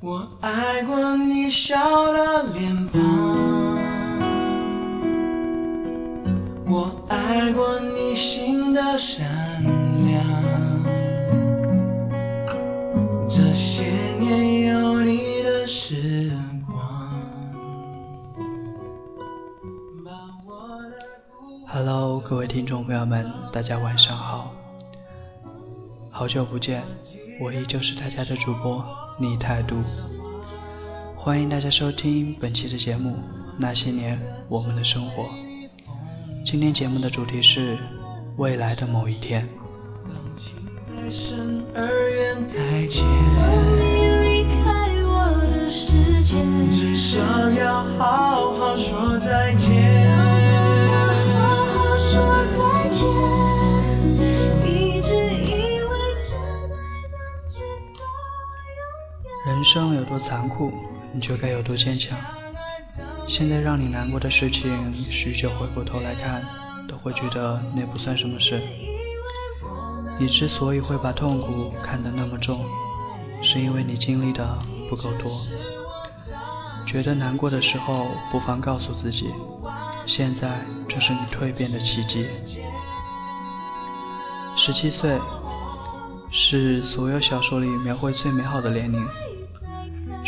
我爱过你笑的脸庞，我爱过你心的善良。这些年有你的时光。把我的孤 Hello，各位听众朋友们，大家晚上好，好久不见，我依旧是大家的主播你态度，欢迎大家收听本期的节目《那些年我们的生活》。今天节目的主题是未来的某一天。太深而缘太浅，多残酷，你就该有多坚强。现在让你难过的事情，许久回过头来看，都会觉得那不算什么事。你之所以会把痛苦看得那么重，是因为你经历的不够多。觉得难过的时候，不妨告诉自己，现在正是你蜕变的契机。十七岁，是所有小说里描绘最美好的年龄。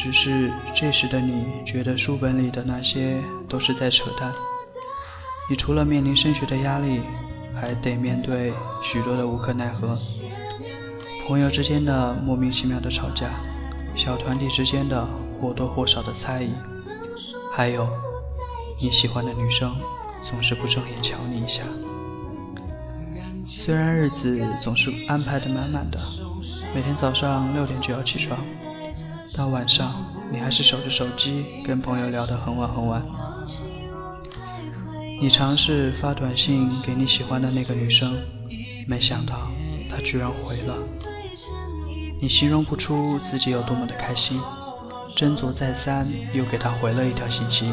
只是这时的你觉得书本里的那些都是在扯淡。你除了面临升学的压力，还得面对许多的无可奈何。朋友之间的莫名其妙的吵架，小团体之间的或多或少的猜疑，还有你喜欢的女生总是不正眼瞧你一下。虽然日子总是安排的满满的，每天早上六点就要起床。到晚上，你还是守着手机跟朋友聊得很晚很晚。你尝试发短信给你喜欢的那个女生，没想到她居然回了。你形容不出自己有多么的开心，斟酌再三，又给她回了一条信息。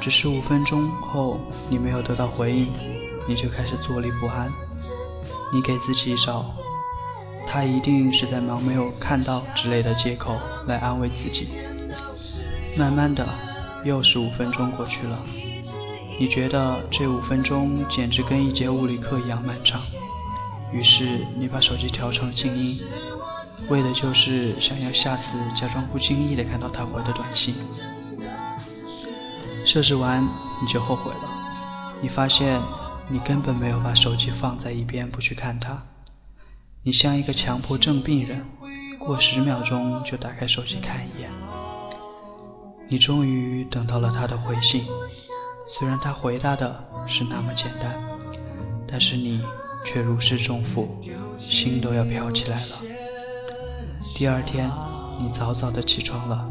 只是五分钟后，你没有得到回应，你就开始坐立不安。你给自己找他一定是在忙，没有看到之类的借口来安慰自己。慢慢的，又是五分钟过去了，你觉得这五分钟简直跟一节物理课一样漫长。于是你把手机调成静音，为的就是想要下次假装不经意的看到他回的短信。设置完你就后悔了，你发现你根本没有把手机放在一边不去看他。你像一个强迫症病人，过十秒钟就打开手机看一眼。你终于等到了他的回信，虽然他回答的是那么简单，但是你却如释重负，心都要飘起来了。第二天，你早早的起床了，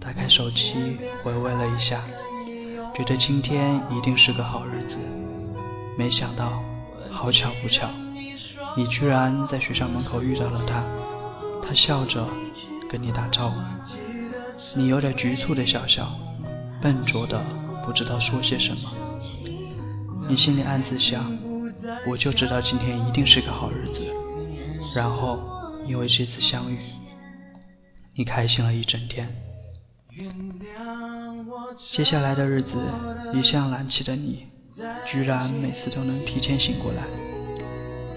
打开手机回味了一下，觉得今天一定是个好日子。没想到，好巧不巧。你居然在学校门口遇到了他，他笑着跟你打招呼，你有点局促的笑笑，笨拙的不知道说些什么。你心里暗自想，我就知道今天一定是个好日子。然后因为这次相遇，你开心了一整天。接下来的日子，一向懒气的你，居然每次都能提前醒过来。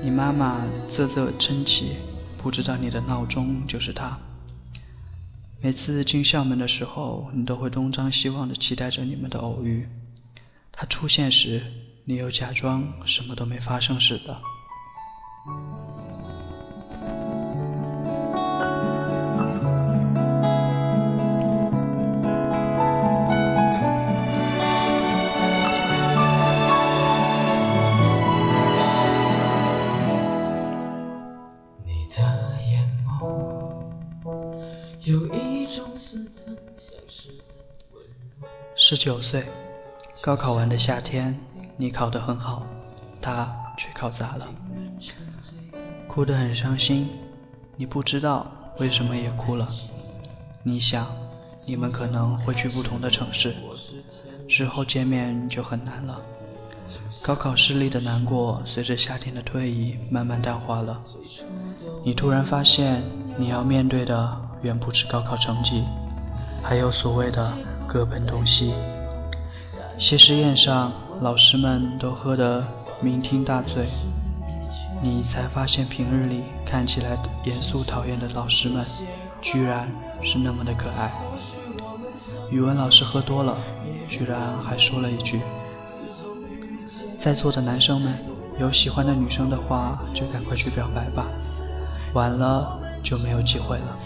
你妈妈啧啧称奇，不知道你的闹钟就是她。每次进校门的时候，你都会东张西望的期待着你们的偶遇。她出现时，你又假装什么都没发生似的。十九岁，高考完的夏天，你考得很好，他却考砸了，哭得很伤心。你不知道为什么也哭了。你想，你们可能会去不同的城市，之后见面就很难了。高考失利的难过，随着夏天的推移慢慢淡化了。你突然发现，你要面对的远不止高考成绩，还有所谓的各奔东西。谢师宴上，老师们都喝得酩酊大醉，你才发现平日里看起来严肃讨厌的老师们，居然是那么的可爱。语文老师喝多了，居然还说了一句：“在座的男生们，有喜欢的女生的话，就赶快去表白吧，晚了就没有机会了。”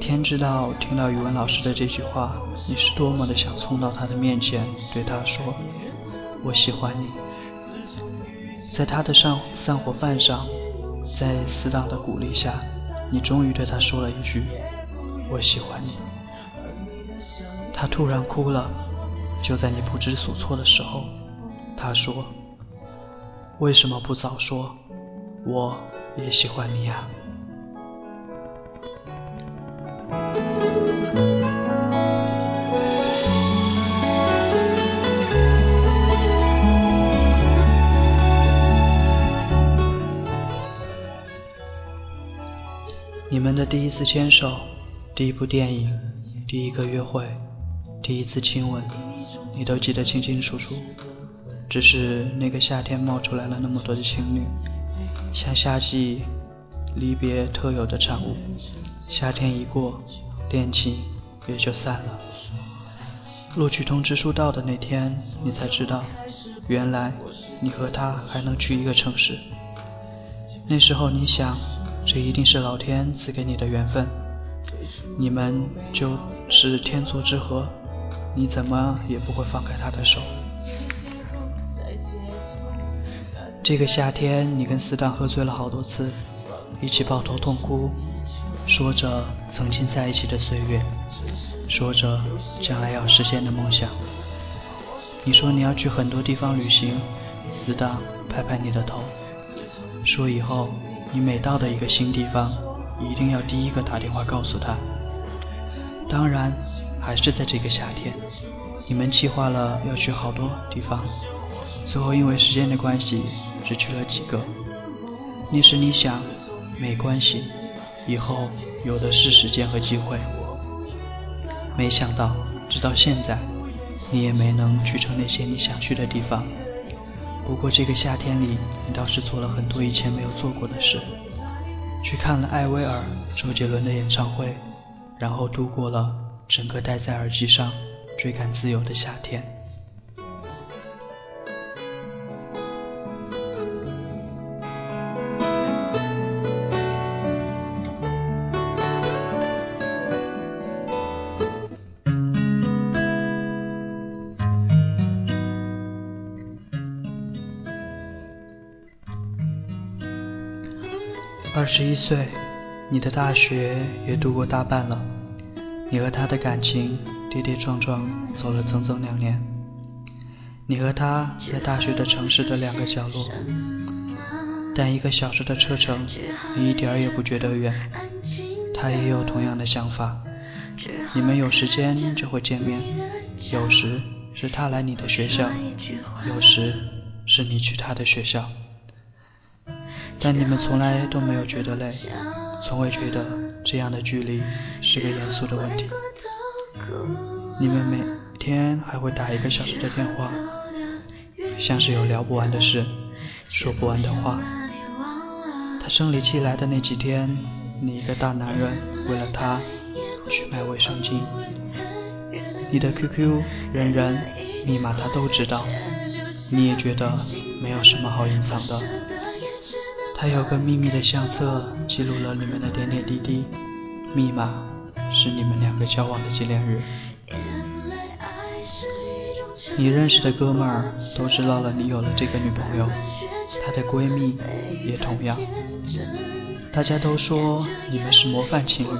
天知道，听到语文老师的这句话，你是多么的想冲到他的面前，对他说：“我喜欢你。”在他的上散伙饭上，在死党的鼓励下，你终于对他说了一句：“我喜欢你。”他突然哭了，就在你不知所措的时候，他说：“为什么不早说？我也喜欢你呀。”第一次牵手，第一部电影，第一个约会。第一次亲吻，你都记得清清楚楚。只是那个夏天冒出来了那么多的情侣，像夏季离别特有的产物。夏天一过，恋情也就散了。录取通知书到的那天，你才知道，原来你和他还能去一个城市。那时候你想，这一定是老天赐给你的缘分，你们就是天作之合。你怎么也不会放开他的手。这个夏天，你跟死党喝醉了好多次，一起抱头痛哭，说着曾经在一起的岁月，说着将来要实现的梦想。你说你要去很多地方旅行，死党拍拍你的头，说以后你每到的一个新地方，一定要第一个打电话告诉他。当然。还是在这个夏天，你们计划了要去好多地方，最后因为时间的关系，只去了几个。那时你想，没关系，以后有的是时间和机会。没想到，直到现在，你也没能去成那些你想去的地方。不过这个夏天里，你倒是做了很多以前没有做过的事，去看了艾薇儿、周杰伦的演唱会，然后度过了。整个戴在耳机上追赶自由的夏天。十一岁，你的大学也度过大半了。你和他的感情跌跌撞撞走了整整两年。你和他在大学的城市的两个角落，但一个小时的车程，你一点也不觉得远。他也有同样的想法。你们有时间就会见面，有时是他来你的学校，有时是你去他的学校。但你们从来都没有觉得累，从未觉得。这样的距离是个严肃的问题。你们每天还会打一个小时的电话，像是有聊不完的事，说不完的话。他生理期来的那几天，你一个大男人为了他去买卫生巾。你的 QQ、人人、密码他都知道，你也觉得没有什么好隐藏的。他有个秘密的相册，记录了你们的点点滴滴。密码是你们两个交往的纪念日。你认识的哥们儿都知道了你有了这个女朋友，她的闺蜜也同样。大家都说你们是模范情侣。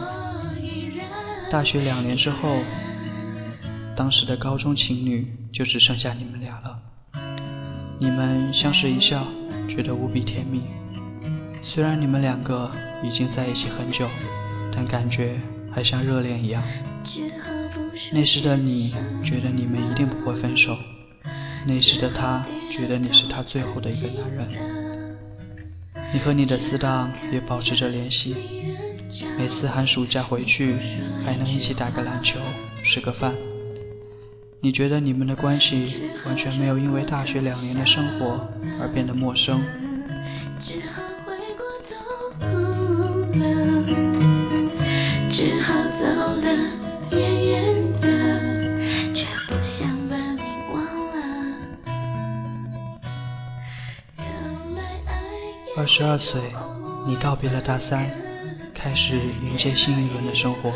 大学两年之后，当时的高中情侣就只剩下你们俩了。你们相视一笑，觉得无比甜蜜。虽然你们两个已经在一起很久，但感觉还像热恋一样。那时的你觉得你们一定不会分手，那时的他觉得你是他最后的一个男人。你和你的死党也保持着联系，每次寒暑假回去还能一起打个篮球，吃个饭。你觉得你们的关系完全没有因为大学两年的生活而变得陌生？十二岁，你告别了大三，开始迎接新一轮的生活。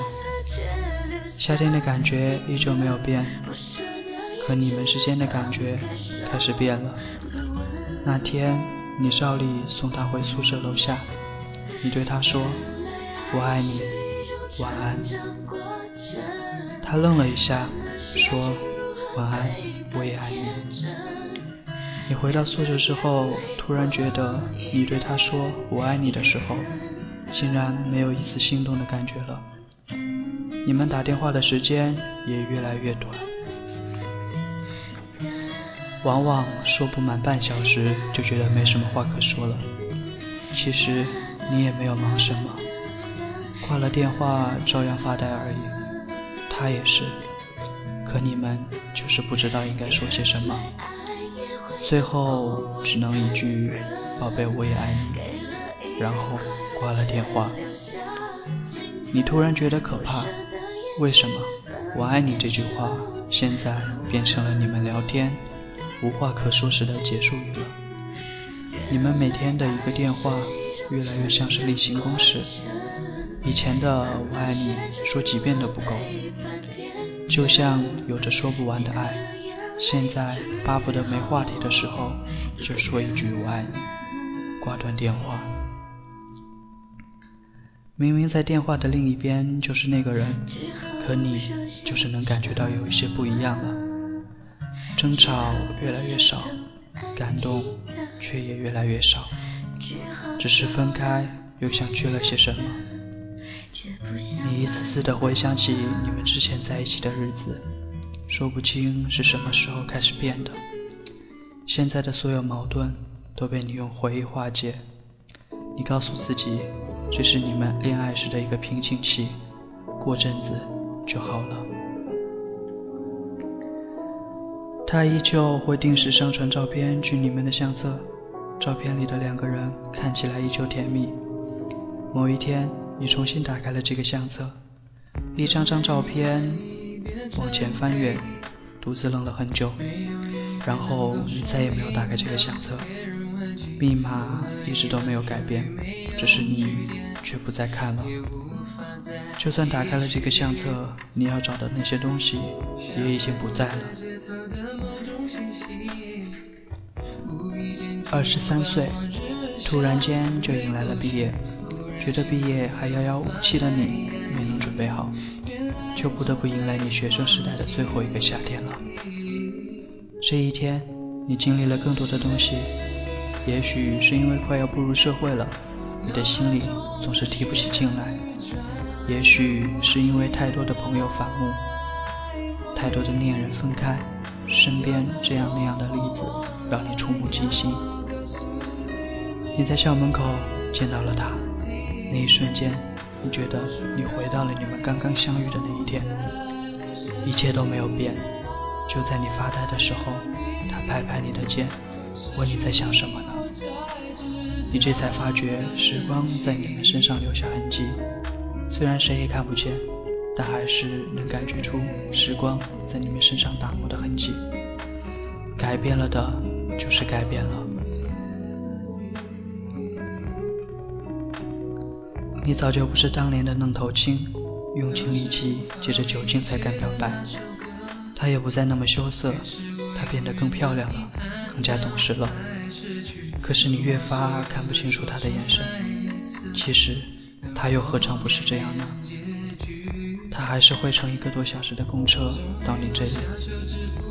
夏天的感觉依旧没有变，可你们之间的感觉开始变了。那天，你照例送他回宿舍楼下，你对他说：“我爱你，晚安。”他愣了一下，说：“晚安，我也爱你。”你回到宿舍之后，突然觉得你对他说“我爱你”的时候，竟然没有一丝心动的感觉了。你们打电话的时间也越来越短，往往说不满半小时就觉得没什么话可说了。其实你也没有忙什么，挂了电话照样发呆而已。他也是，可你们就是不知道应该说些什么，最后只能一句“宝贝，我也爱你”，然后挂了电话。你突然觉得可怕。为什么“我爱你”这句话现在变成了你们聊天无话可说时的结束语了？你们每天的一个电话越来越像是例行公事，以前的“我爱你”说几遍都不够，就像有着说不完的爱，现在巴不得没话题的时候就说一句“我爱你”，挂断电话。明明在电话的另一边就是那个人，可你就是能感觉到有一些不一样了。争吵越来越少，感动却也越来越少，只是分开又像缺了些什么。你一次次的回想起你们之前在一起的日子，说不清是什么时候开始变的。现在的所有矛盾都被你用回忆化解。你告诉自己。这是你们恋爱时的一个瓶颈期，过阵子就好了。他依旧会定时上传照片去你们的相册，照片里的两个人看起来依旧甜蜜。某一天，你重新打开了这个相册，一张张照片往前翻阅，独自愣了很久，然后你再也没有打开这个相册。密码一直都没有改变，只是你却不再看了。就算打开了这个相册，你要找的那些东西也已经不在了。二十三岁，突然间就迎来了毕业，觉得毕业还遥遥无期的你没能准备好，就不得不迎来你学生时代的最后一个夏天了。这一天，你经历了更多的东西。也许是因为快要步入社会了，你的心里总是提不起劲来；也许是因为太多的朋友反目，太多的恋人分开，身边这样那样的例子让你触目惊心。你在校门口见到了他，那一瞬间，你觉得你回到了你们刚刚相遇的那一天，一切都没有变。就在你发呆的时候，他拍拍你的肩，问你在想什么呢？你这才发觉，时光在你们身上留下痕迹，虽然谁也看不见，但还是能感觉出时光在你们身上打磨的痕迹。改变了的，就是改变了。你早就不是当年的愣头青，用尽力气借着酒精才敢表白。他也不再那么羞涩，他变得更漂亮了，更加懂事了。可是你越发看不清楚他的眼神，其实他又何尝不是这样呢？他还是会乘一个多小时的公车到你这里，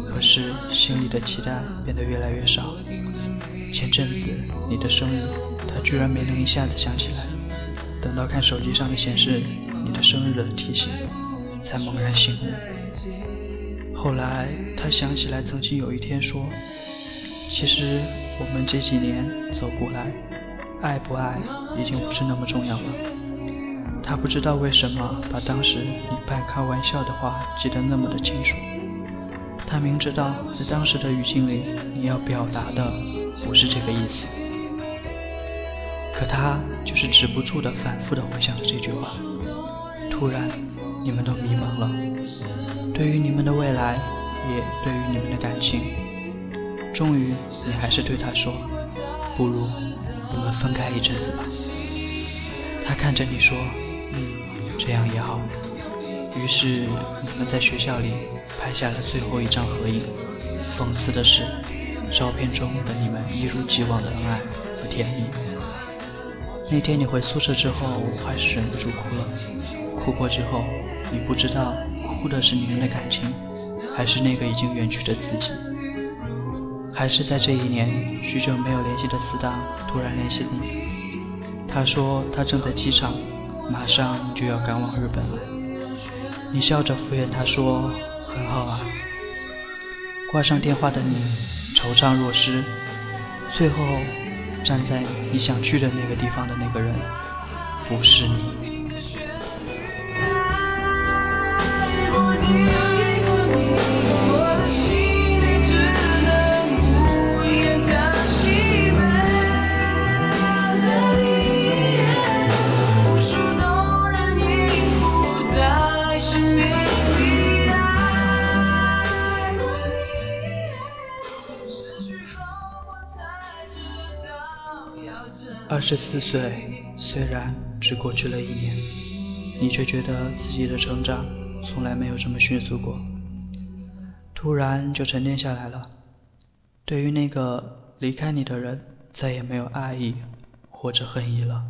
可是心里的期待变得越来越少。前阵子你的生日，他居然没能一下子想起来，等到看手机上的显示你的生日的提醒，才猛然醒悟。后来他想起来曾经有一天说。其实我们这几年走过来，爱不爱已经不是那么重要了。他不知道为什么把当时你半开玩笑的话记得那么的清楚。他明知道在当时的语境里你要表达的不是这个意思，可他就是止不住的反复的回想着这句话。突然，你们都迷茫了，对于你们的未来，也对于你们的感情。终于，你还是对他说：“不如我们分开一阵子吧。”他看着你说：“嗯，这样也好。”于是，你们在学校里拍下了最后一张合影。讽刺的是，照片中的你们一如既往的恩爱和甜蜜。那天你回宿舍之后，我还是忍不住哭了。哭过之后，你不知道哭的是你们的感情，还是那个已经远去的自己。还是在这一年，许久没有联系的死党突然联系你，他说他正在机场，马上就要赶往日本了。你笑着敷衍他说：“很好啊。”挂上电话的你惆怅若失。最后，站在你想去的那个地方的那个人，不是你。十四岁，虽然只过去了一年，你却觉得自己的成长从来没有这么迅速过。突然就沉淀下来了，对于那个离开你的人，再也没有爱意或者恨意了。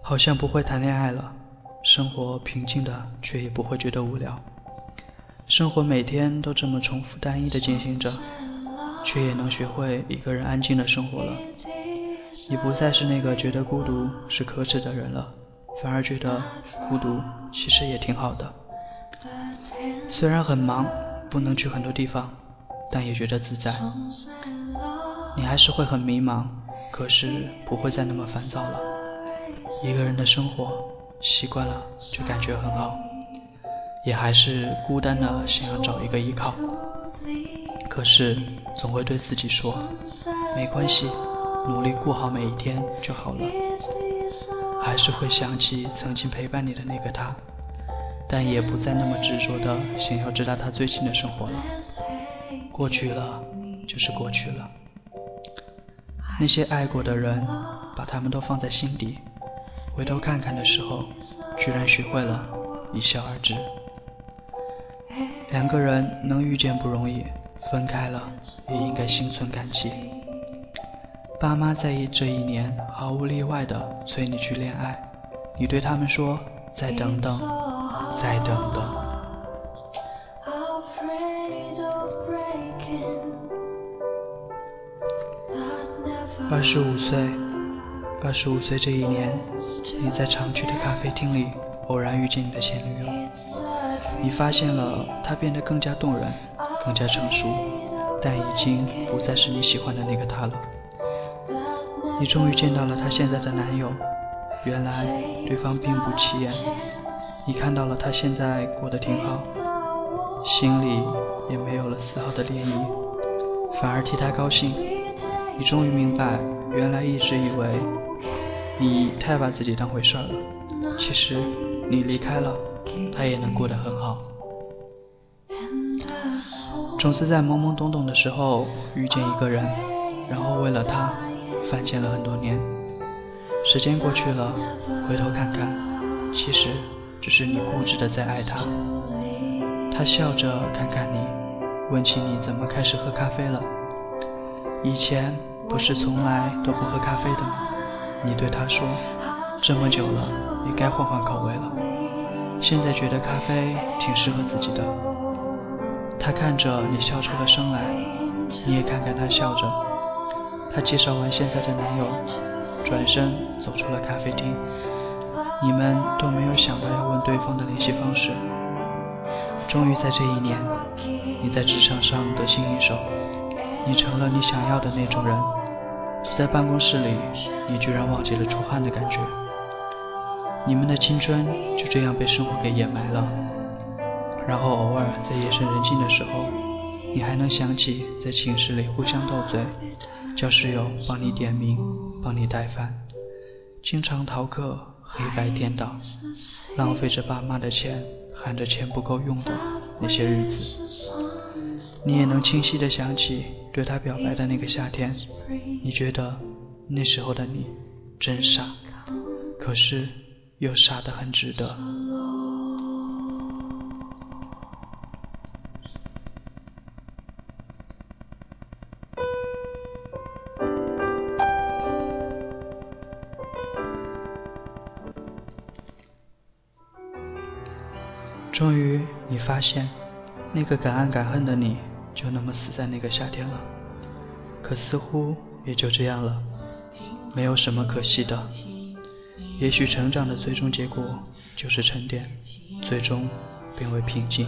好像不会谈恋爱了，生活平静的，却也不会觉得无聊。生活每天都这么重复单一的进行着，却也能学会一个人安静的生活了。你不再是那个觉得孤独是可耻的人了，反而觉得孤独其实也挺好的。虽然很忙，不能去很多地方，但也觉得自在。你还是会很迷茫，可是不会再那么烦躁了。一个人的生活习惯了，就感觉很好。也还是孤单的，想要找一个依靠，可是总会对自己说，没关系，努力过好每一天就好了。还是会想起曾经陪伴你的那个他，但也不再那么执着的想要知道他最近的生活了。过去了就是过去了，那些爱过的人，把他们都放在心底，回头看看的时候，居然学会了一笑而之。两个人能遇见不容易，分开了也应该心存感激。爸妈在这一年毫无例外的催你去恋爱，你对他们说：“再等等，再等等。”二十五岁，二十五岁这一年，你在常去的咖啡厅里偶然遇见你的前女友。你发现了他变得更加动人，更加成熟，但已经不再是你喜欢的那个他了。你终于见到了他现在的男友，原来对方并不起眼。你看到了他现在过得挺好，心里也没有了丝毫的涟漪，反而替他高兴。你终于明白，原来一直以为你太把自己当回事了，其实你离开了。他也能过得很好。总是在懵懵懂懂的时候遇见一个人，然后为了他犯贱了很多年。时间过去了，回头看看，其实只是你固执的在爱他。他笑着看看你，问起你怎么开始喝咖啡了。以前不是从来都不喝咖啡的吗？你对他说，这么久了，也该换换口味了。现在觉得咖啡挺适合自己的。他看着你笑出了声来，你也看看他笑着。他介绍完现在的男友，转身走出了咖啡厅。你们都没有想到要问对方的联系方式。终于在这一年，你在职场上得心应手，你成了你想要的那种人，坐在办公室里，你居然忘记了出汗的感觉。你们的青春就这样被生活给掩埋了。然后偶尔在夜深人静的时候，你还能想起在寝室里互相斗嘴，叫室友帮你点名，帮你带饭，经常逃课，黑白颠倒，浪费着爸妈的钱，喊着钱不够用的那些日子。你也能清晰的想起对他表白的那个夏天，你觉得那时候的你真傻，可是又傻得很值得。终于，你发现，那个敢爱敢恨的你，就那么死在那个夏天了。可似乎也就这样了，没有什么可惜的。也许成长的最终结果就是沉淀，最终变为平静。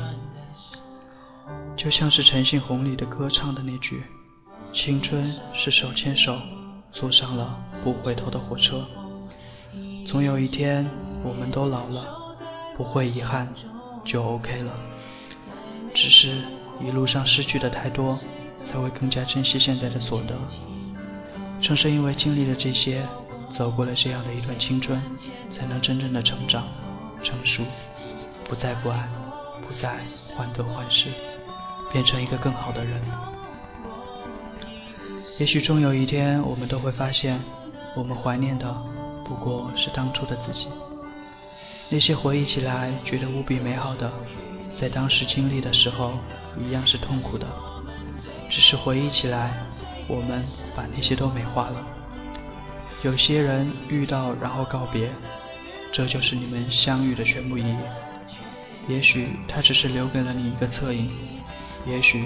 就像是陈信宏里的歌唱的那句：“青春是手牵手，坐上了不回头的火车。总有一天，我们都老了，不会遗憾。”就 OK 了，只是一路上失去的太多，才会更加珍惜现在的所得。正是因为经历了这些，走过了这样的一段青春，才能真正的成长、成熟，不再不安，不再患得患失，变成一个更好的人。也许终有一天，我们都会发现，我们怀念的不过是当初的自己。那些回忆起来觉得无比美好的，在当时经历的时候一样是痛苦的，只是回忆起来，我们把那些都美化了。有些人遇到然后告别，这就是你们相遇的全部意义。也许他只是留给了你一个侧影，也许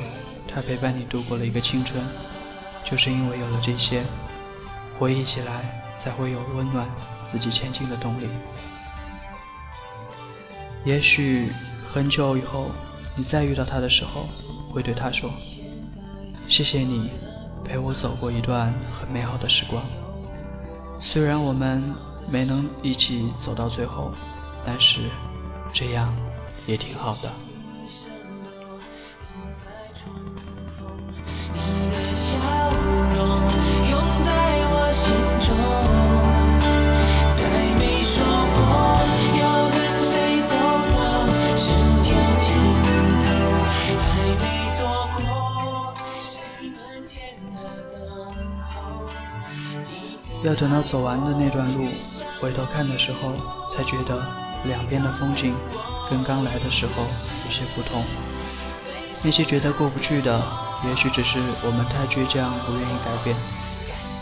他陪伴你度过了一个青春，就是因为有了这些，回忆起来才会有温暖自己前进的动力。也许很久以后，你再遇到他的时候，会对他说：“谢谢你陪我走过一段很美好的时光。虽然我们没能一起走到最后，但是这样也挺好的。”要等到走完的那段路，回头看的时候，才觉得两边的风景跟刚来的时候有些不同。那些觉得过不去的，也许只是我们太倔强，不愿意改变；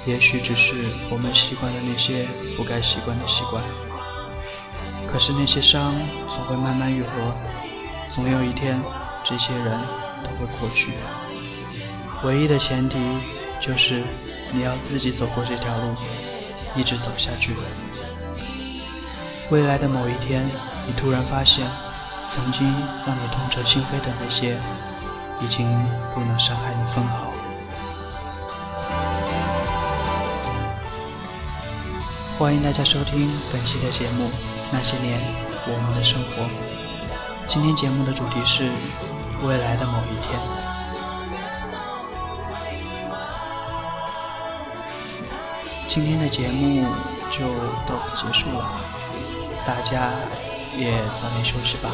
也许只是我们习惯了那些不该习惯的习惯。可是那些伤总会慢慢愈合，总有一天，这些人都会过去。唯一的前提就是。你要自己走过这条路，一直走下去。未来的某一天，你突然发现，曾经让你痛彻心扉的那些，已经不能伤害你分毫。欢迎大家收听本期的节目《那些年我们的生活》。今天节目的主题是未来的某一天。今天的节目就到此结束了，大家也早点休息吧。